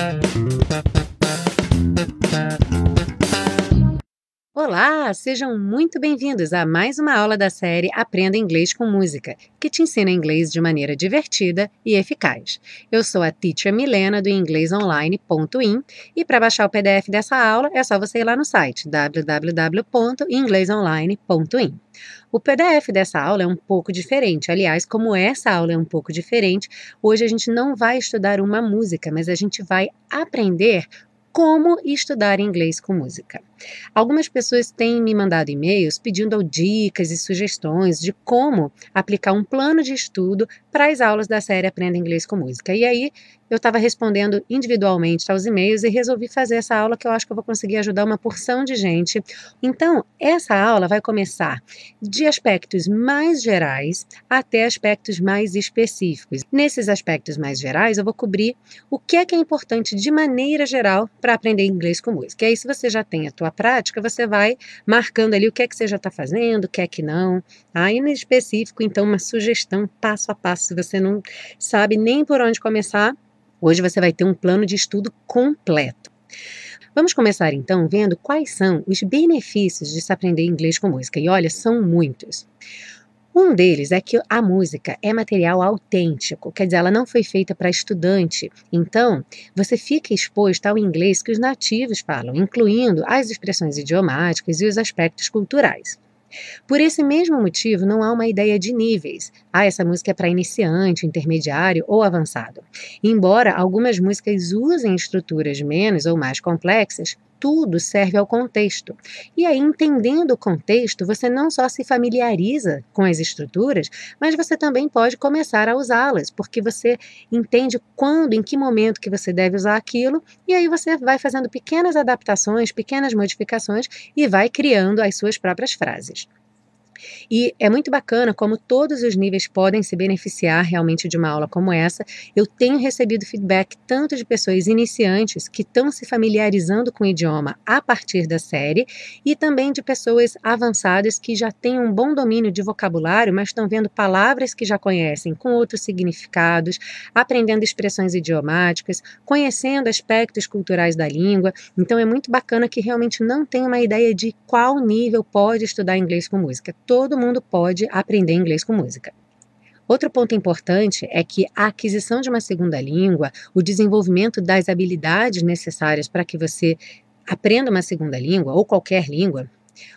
Thank you. Olá, sejam muito bem-vindos a mais uma aula da série Aprenda Inglês com Música, que te ensina inglês de maneira divertida e eficaz. Eu sou a Teacher Milena do inglesonline.in e para baixar o PDF dessa aula é só você ir lá no site www.inglesonline.in. O PDF dessa aula é um pouco diferente. Aliás, como essa aula é um pouco diferente, hoje a gente não vai estudar uma música, mas a gente vai aprender como estudar inglês com música. Algumas pessoas têm me mandado e-mails pedindo dicas e sugestões de como aplicar um plano de estudo para as aulas da série Aprenda Inglês com Música. E aí eu estava respondendo individualmente aos e-mails e resolvi fazer essa aula que eu acho que eu vou conseguir ajudar uma porção de gente. Então, essa aula vai começar de aspectos mais gerais até aspectos mais específicos. Nesses aspectos mais gerais, eu vou cobrir o que é que é importante de maneira geral para aprender inglês com música. E aí, se você já tem a tua prática, você vai marcando ali o que é que você já está fazendo, o que é que não. Aí, no específico, então, uma sugestão passo a passo. Se você não sabe nem por onde começar, Hoje você vai ter um plano de estudo completo. Vamos começar então vendo quais são os benefícios de se aprender inglês com música. E olha, são muitos. Um deles é que a música é material autêntico, quer dizer, ela não foi feita para estudante. Então, você fica exposto ao inglês que os nativos falam, incluindo as expressões idiomáticas e os aspectos culturais. Por esse mesmo motivo, não há uma ideia de níveis. Ah, essa música é para iniciante, intermediário ou avançado. Embora algumas músicas usem estruturas menos ou mais complexas, tudo serve ao contexto. E aí, entendendo o contexto, você não só se familiariza com as estruturas, mas você também pode começar a usá-las, porque você entende quando, em que momento que você deve usar aquilo, e aí você vai fazendo pequenas adaptações, pequenas modificações e vai criando as suas próprias frases. E é muito bacana como todos os níveis podem se beneficiar realmente de uma aula como essa. Eu tenho recebido feedback tanto de pessoas iniciantes que estão se familiarizando com o idioma a partir da série, e também de pessoas avançadas que já têm um bom domínio de vocabulário, mas estão vendo palavras que já conhecem com outros significados, aprendendo expressões idiomáticas, conhecendo aspectos culturais da língua. Então é muito bacana que realmente não tem uma ideia de qual nível pode estudar inglês com música todo mundo pode aprender inglês com música. Outro ponto importante é que a aquisição de uma segunda língua, o desenvolvimento das habilidades necessárias para que você aprenda uma segunda língua, ou qualquer língua,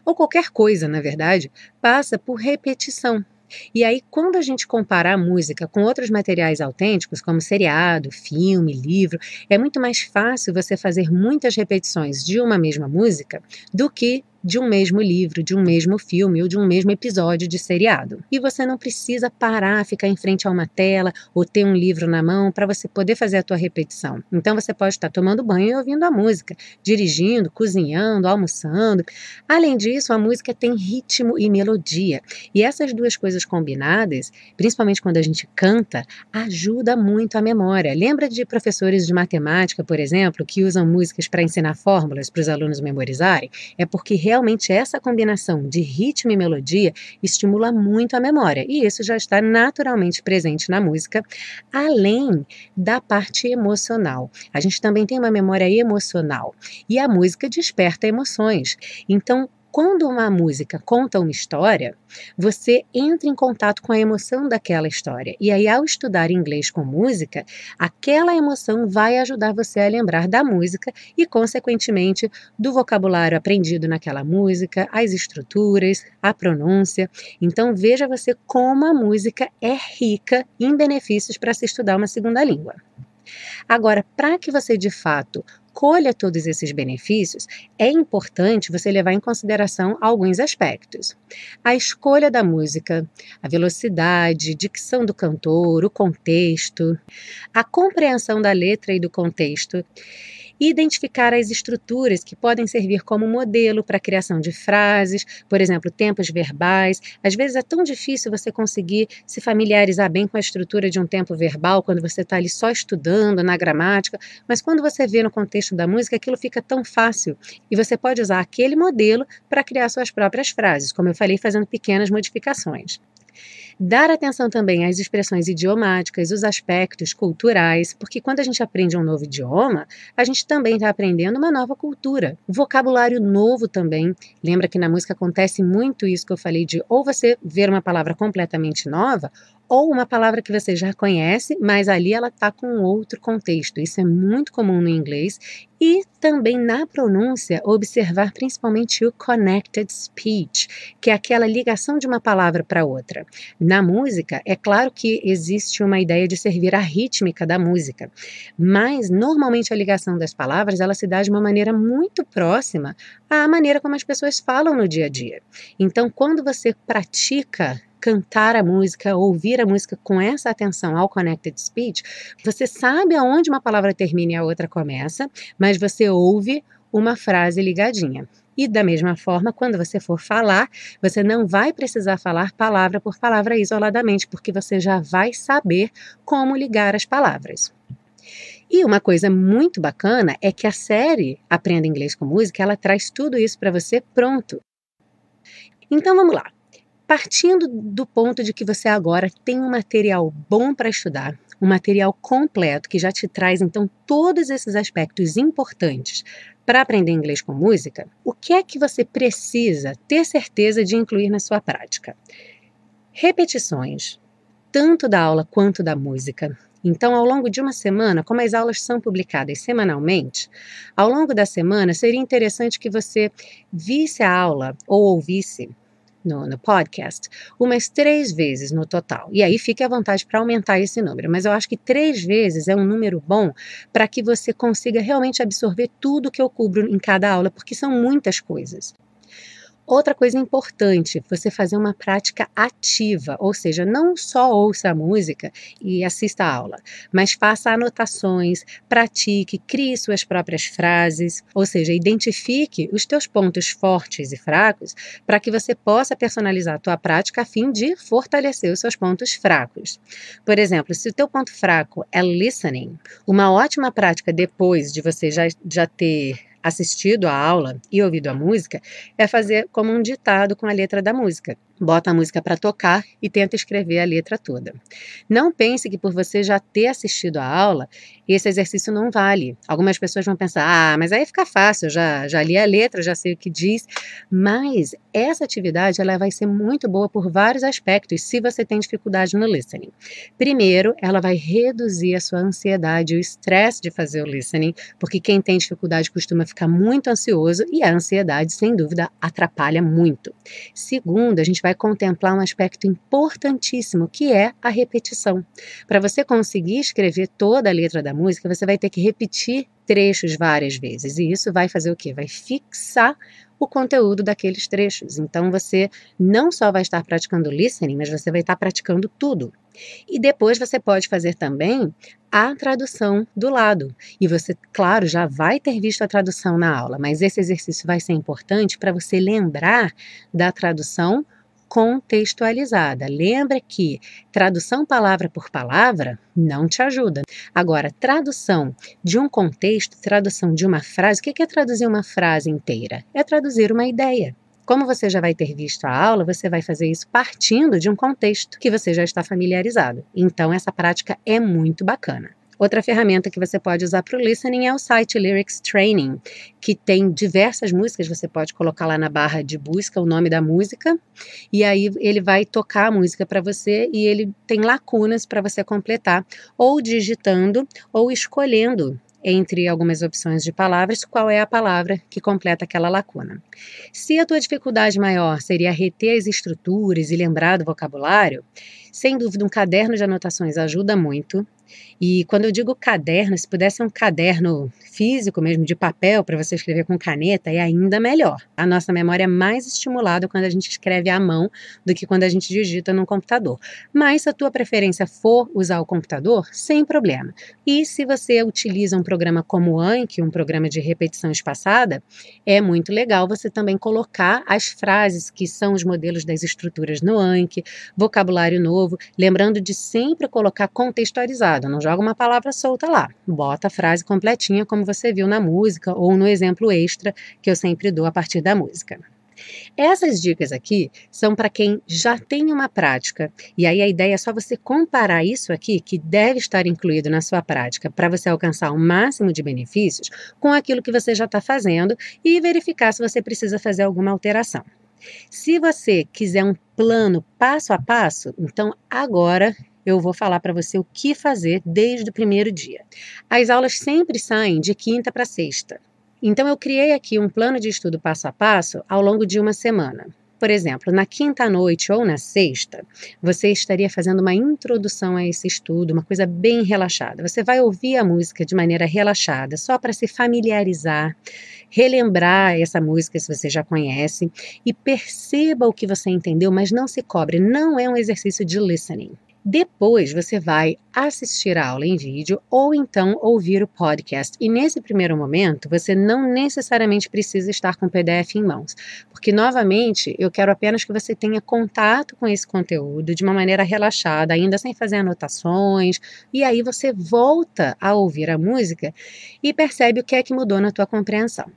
ou qualquer coisa, na verdade, passa por repetição. E aí, quando a gente compara a música com outros materiais autênticos, como seriado, filme, livro, é muito mais fácil você fazer muitas repetições de uma mesma música do que de um mesmo livro, de um mesmo filme ou de um mesmo episódio de seriado. E você não precisa parar, ficar em frente a uma tela ou ter um livro na mão para você poder fazer a tua repetição. Então você pode estar tomando banho e ouvindo a música, dirigindo, cozinhando, almoçando. Além disso, a música tem ritmo e melodia. E essas duas coisas combinadas, principalmente quando a gente canta, ajuda muito a memória. Lembra de professores de matemática, por exemplo, que usam músicas para ensinar fórmulas para os alunos memorizarem? É porque realmente essa combinação de ritmo e melodia estimula muito a memória, e isso já está naturalmente presente na música, além da parte emocional. A gente também tem uma memória emocional, e a música desperta emoções. Então, quando uma música conta uma história, você entra em contato com a emoção daquela história. E aí, ao estudar inglês com música, aquela emoção vai ajudar você a lembrar da música e, consequentemente, do vocabulário aprendido naquela música, as estruturas, a pronúncia. Então, veja você como a música é rica em benefícios para se estudar uma segunda língua. Agora, para que você de fato colha todos esses benefícios, é importante você levar em consideração alguns aspectos. A escolha da música, a velocidade, dicção do cantor, o contexto, a compreensão da letra e do contexto e identificar as estruturas que podem servir como modelo para a criação de frases, por exemplo, tempos verbais. Às vezes é tão difícil você conseguir se familiarizar bem com a estrutura de um tempo verbal quando você está ali só estudando na gramática, mas quando você vê no contexto da música, aquilo fica tão fácil e você pode usar aquele modelo para criar suas próprias frases, como eu falei, fazendo pequenas modificações. Dar atenção também às expressões idiomáticas, os aspectos culturais, porque quando a gente aprende um novo idioma, a gente também está aprendendo uma nova cultura. Vocabulário novo também. Lembra que na música acontece muito isso que eu falei de ou você ver uma palavra completamente nova, ou uma palavra que você já conhece, mas ali ela está com outro contexto. Isso é muito comum no inglês e também na pronúncia observar principalmente o connected speech, que é aquela ligação de uma palavra para outra. Na música, é claro que existe uma ideia de servir a rítmica da música, mas normalmente a ligação das palavras ela se dá de uma maneira muito próxima à maneira como as pessoas falam no dia a dia. Então, quando você pratica cantar a música, ouvir a música com essa atenção ao connected speech, você sabe aonde uma palavra termina e a outra começa, mas você ouve uma frase ligadinha. E da mesma forma, quando você for falar, você não vai precisar falar palavra por palavra isoladamente, porque você já vai saber como ligar as palavras. E uma coisa muito bacana é que a série Aprenda Inglês com Música, ela traz tudo isso para você pronto. Então vamos lá. Partindo do ponto de que você agora tem um material bom para estudar, um material completo que já te traz então todos esses aspectos importantes para aprender inglês com música, o que é que você precisa ter certeza de incluir na sua prática? Repetições, tanto da aula quanto da música. Então, ao longo de uma semana, como as aulas são publicadas semanalmente, ao longo da semana seria interessante que você visse a aula ou ouvisse no, no, podcast umas três vezes no total. E aí fique à vontade para aumentar esse número. Mas eu acho que três vezes é um número bom para que você consiga realmente absorver tudo que eu cubro em cada aula, porque são muitas coisas. Outra coisa importante, você fazer uma prática ativa, ou seja, não só ouça a música e assista a aula, mas faça anotações, pratique, crie suas próprias frases, ou seja, identifique os teus pontos fortes e fracos para que você possa personalizar a tua prática a fim de fortalecer os seus pontos fracos. Por exemplo, se o teu ponto fraco é listening, uma ótima prática depois de você já, já ter assistido a aula e ouvido a música é fazer como um ditado com a letra da música bota a música para tocar e tenta escrever a letra toda. Não pense que por você já ter assistido a aula, esse exercício não vale. Algumas pessoas vão pensar: ah, mas aí fica fácil, já, já li a letra, já sei o que diz. Mas essa atividade ela vai ser muito boa por vários aspectos se você tem dificuldade no listening. Primeiro, ela vai reduzir a sua ansiedade, o estresse de fazer o listening, porque quem tem dificuldade costuma ficar muito ansioso e a ansiedade, sem dúvida, atrapalha muito. Segundo, a gente vai contemplar um aspecto importantíssimo, que é a repetição. Para você conseguir escrever toda a letra da música, você vai ter que repetir trechos várias vezes. E isso vai fazer o quê? Vai fixar o conteúdo daqueles trechos. Então você não só vai estar praticando listening, mas você vai estar praticando tudo. E depois você pode fazer também a tradução do lado. E você, claro, já vai ter visto a tradução na aula, mas esse exercício vai ser importante para você lembrar da tradução contextualizada. Lembra que tradução palavra por palavra não te ajuda. Agora, tradução de um contexto, tradução de uma frase, o que é traduzir uma frase inteira? É traduzir uma ideia. Como você já vai ter visto a aula, você vai fazer isso partindo de um contexto que você já está familiarizado. Então, essa prática é muito bacana. Outra ferramenta que você pode usar para o listening é o site Lyrics Training, que tem diversas músicas. Você pode colocar lá na barra de busca o nome da música e aí ele vai tocar a música para você e ele tem lacunas para você completar, ou digitando ou escolhendo entre algumas opções de palavras, qual é a palavra que completa aquela lacuna. Se a tua dificuldade maior seria reter as estruturas e lembrar do vocabulário, sem dúvida um caderno de anotações ajuda muito. E quando eu digo caderno, se pudesse ser um caderno físico mesmo, de papel, para você escrever com caneta, é ainda melhor. A nossa memória é mais estimulada quando a gente escreve à mão do que quando a gente digita no computador. Mas se a tua preferência for usar o computador, sem problema. E se você utiliza um programa como o Anki, um programa de repetição espaçada, é muito legal você também colocar as frases que são os modelos das estruturas no Anki, vocabulário novo, lembrando de sempre colocar contextualizado, não joga uma palavra solta lá, bota a frase completinha como você viu na música ou no exemplo extra que eu sempre dou a partir da música. Essas dicas aqui são para quem já tem uma prática, e aí a ideia é só você comparar isso aqui, que deve estar incluído na sua prática, para você alcançar o máximo de benefícios, com aquilo que você já está fazendo e verificar se você precisa fazer alguma alteração. Se você quiser um plano passo a passo, então agora eu vou falar para você o que fazer desde o primeiro dia. As aulas sempre saem de quinta para sexta. Então, eu criei aqui um plano de estudo passo a passo ao longo de uma semana. Por exemplo, na quinta noite ou na sexta, você estaria fazendo uma introdução a esse estudo, uma coisa bem relaxada. Você vai ouvir a música de maneira relaxada, só para se familiarizar, relembrar essa música se você já conhece e perceba o que você entendeu, mas não se cobre. Não é um exercício de listening. Depois você vai assistir a aula em vídeo ou então ouvir o podcast. E nesse primeiro momento, você não necessariamente precisa estar com o PDF em mãos, porque novamente eu quero apenas que você tenha contato com esse conteúdo de uma maneira relaxada, ainda sem fazer anotações, e aí você volta a ouvir a música e percebe o que é que mudou na tua compreensão.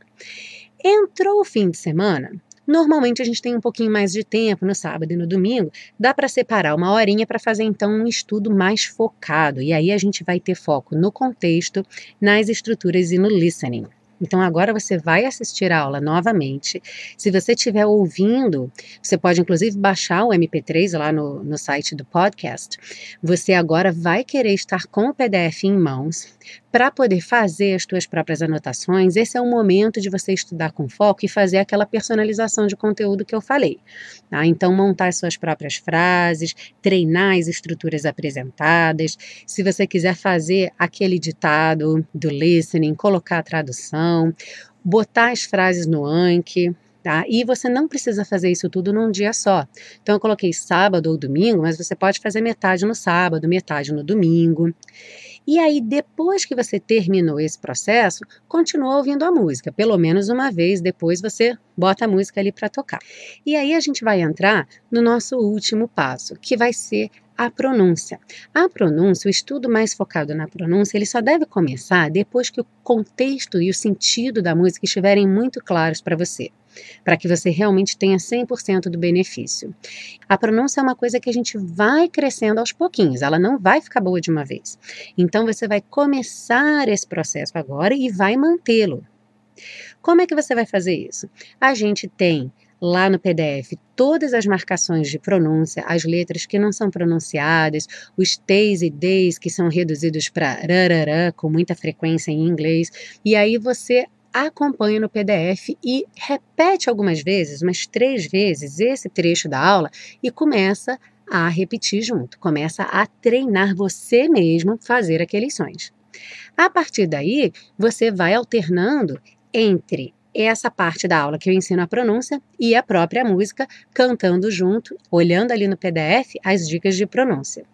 Entrou o fim de semana, Normalmente a gente tem um pouquinho mais de tempo no sábado e no domingo, dá para separar uma horinha para fazer então um estudo mais focado. E aí a gente vai ter foco no contexto, nas estruturas e no listening. Então agora você vai assistir a aula novamente. Se você estiver ouvindo, você pode inclusive baixar o MP3 lá no, no site do podcast. Você agora vai querer estar com o PDF em mãos para poder fazer as suas próprias anotações. Esse é o momento de você estudar com foco e fazer aquela personalização de conteúdo que eu falei. Tá? Então montar as suas próprias frases, treinar as estruturas apresentadas. Se você quiser fazer aquele ditado do listening, colocar a tradução botar as frases no Anki, Tá? E você não precisa fazer isso tudo num dia só. Então eu coloquei sábado ou domingo, mas você pode fazer metade no sábado, metade no domingo. E aí, depois que você terminou esse processo, continua ouvindo a música. Pelo menos uma vez depois você bota a música ali para tocar. E aí a gente vai entrar no nosso último passo, que vai ser a pronúncia. A pronúncia, o estudo mais focado na pronúncia, ele só deve começar depois que o contexto e o sentido da música estiverem muito claros para você, para que você realmente tenha 100% do benefício. A pronúncia é uma coisa que a gente vai crescendo aos pouquinhos, ela não vai ficar boa de uma vez. Então você vai começar esse processo agora e vai mantê-lo. Como é que você vai fazer isso? A gente tem lá no PDF todas as marcações de pronúncia, as letras que não são pronunciadas, os T's e D's que são reduzidos para rarará com muita frequência em inglês, e aí você acompanha no PDF e repete algumas vezes, umas três vezes, esse trecho da aula e começa a repetir junto, começa a treinar você mesmo fazer aqueles sons. A partir daí, você vai alternando entre essa parte da aula que eu ensino a pronúncia e a própria música cantando junto, olhando ali no PDF as dicas de pronúncia.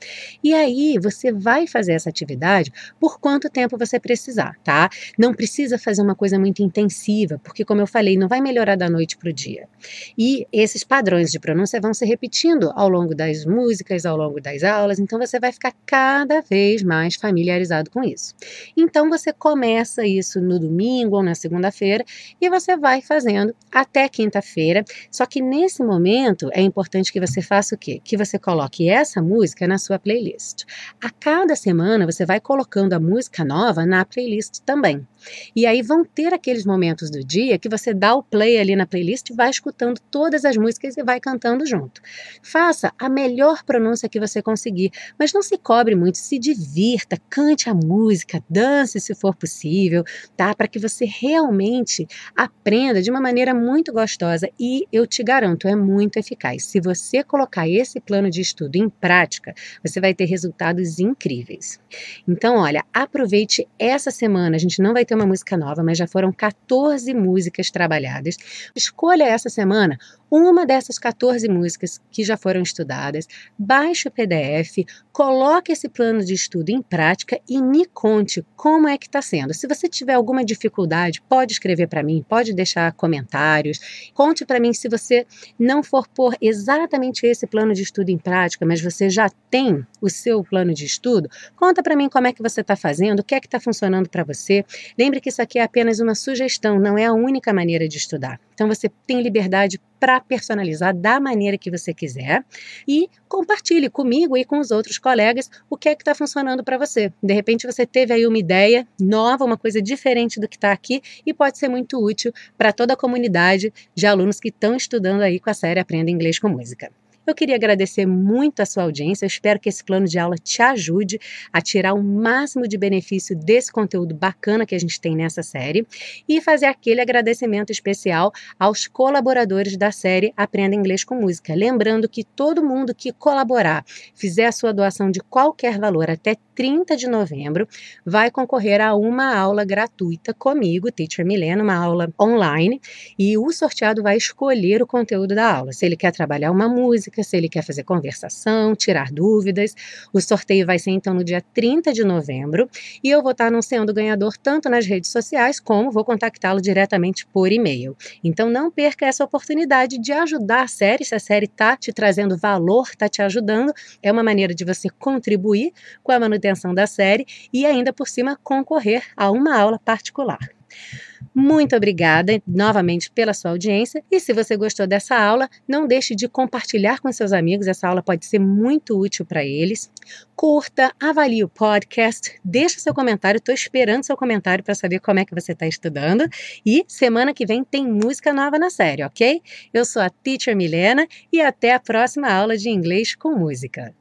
E aí você vai fazer essa atividade por quanto tempo você precisar, tá? Não precisa fazer uma coisa muito intensiva, porque como eu falei, não vai melhorar da noite para o dia. E esses padrões de pronúncia vão se repetindo ao longo das músicas, ao longo das aulas, então você vai ficar cada vez mais familiarizado com isso. Então você começa isso no domingo ou na segunda-feira e você vai fazendo até quinta-feira. Só que nesse momento é importante que você faça o quê? Que você coloque essa música na sua playlist. A cada semana você vai colocando a música nova na playlist também. E aí vão ter aqueles momentos do dia que você dá o play ali na playlist e vai escutando todas as músicas e vai cantando junto. Faça a melhor pronúncia que você conseguir, mas não se cobre muito, se divirta, cante a música, dance se for possível, tá? Para que você realmente aprenda de uma maneira muito gostosa e eu te garanto, é muito eficaz. Se você colocar esse plano de estudo em prática, você vai ter resultados incríveis. Então, olha, aproveite essa semana, a gente não vai ter uma música nova, mas já foram 14 músicas trabalhadas. Escolha essa semana uma dessas 14 músicas que já foram estudadas, baixe o PDF, coloque esse plano de estudo em prática e me conte como é que está sendo. Se você tiver alguma dificuldade, pode escrever para mim, pode deixar comentários. Conte para mim se você não for pôr exatamente esse plano de estudo em prática, mas você já tem o seu plano de estudo. Conta para mim como é que você está fazendo, o que é que está funcionando para você. Lembre que isso aqui é apenas uma sugestão, não é a única maneira de estudar. Então você tem liberdade para personalizar da maneira que você quiser e compartilhe comigo e com os outros colegas o que é que está funcionando para você. De repente você teve aí uma ideia nova, uma coisa diferente do que está aqui e pode ser muito útil para toda a comunidade de alunos que estão estudando aí com a série Aprenda Inglês com Música. Eu queria agradecer muito a sua audiência. Eu espero que esse plano de aula te ajude a tirar o máximo de benefício desse conteúdo bacana que a gente tem nessa série e fazer aquele agradecimento especial aos colaboradores da série Aprenda Inglês com Música. Lembrando que todo mundo que colaborar, fizer a sua doação de qualquer valor até 30 de novembro, vai concorrer a uma aula gratuita comigo, Teacher Milena, uma aula online, e o sorteado vai escolher o conteúdo da aula. Se ele quer trabalhar uma música, se ele quer fazer conversação, tirar dúvidas. O sorteio vai ser então no dia 30 de novembro e eu vou estar anunciando o ganhador tanto nas redes sociais como vou contactá-lo diretamente por e-mail. Então não perca essa oportunidade de ajudar a série, se a série está te trazendo valor, está te ajudando, é uma maneira de você contribuir com a manutenção da série e ainda por cima concorrer a uma aula particular. Muito obrigada novamente pela sua audiência e se você gostou dessa aula, não deixe de compartilhar com seus amigos, essa aula pode ser muito útil para eles. Curta, avalie o podcast, deixe seu comentário, estou esperando seu comentário para saber como é que você está estudando e semana que vem tem música nova na série, ok? Eu sou a Teacher Milena e até a próxima aula de inglês com música.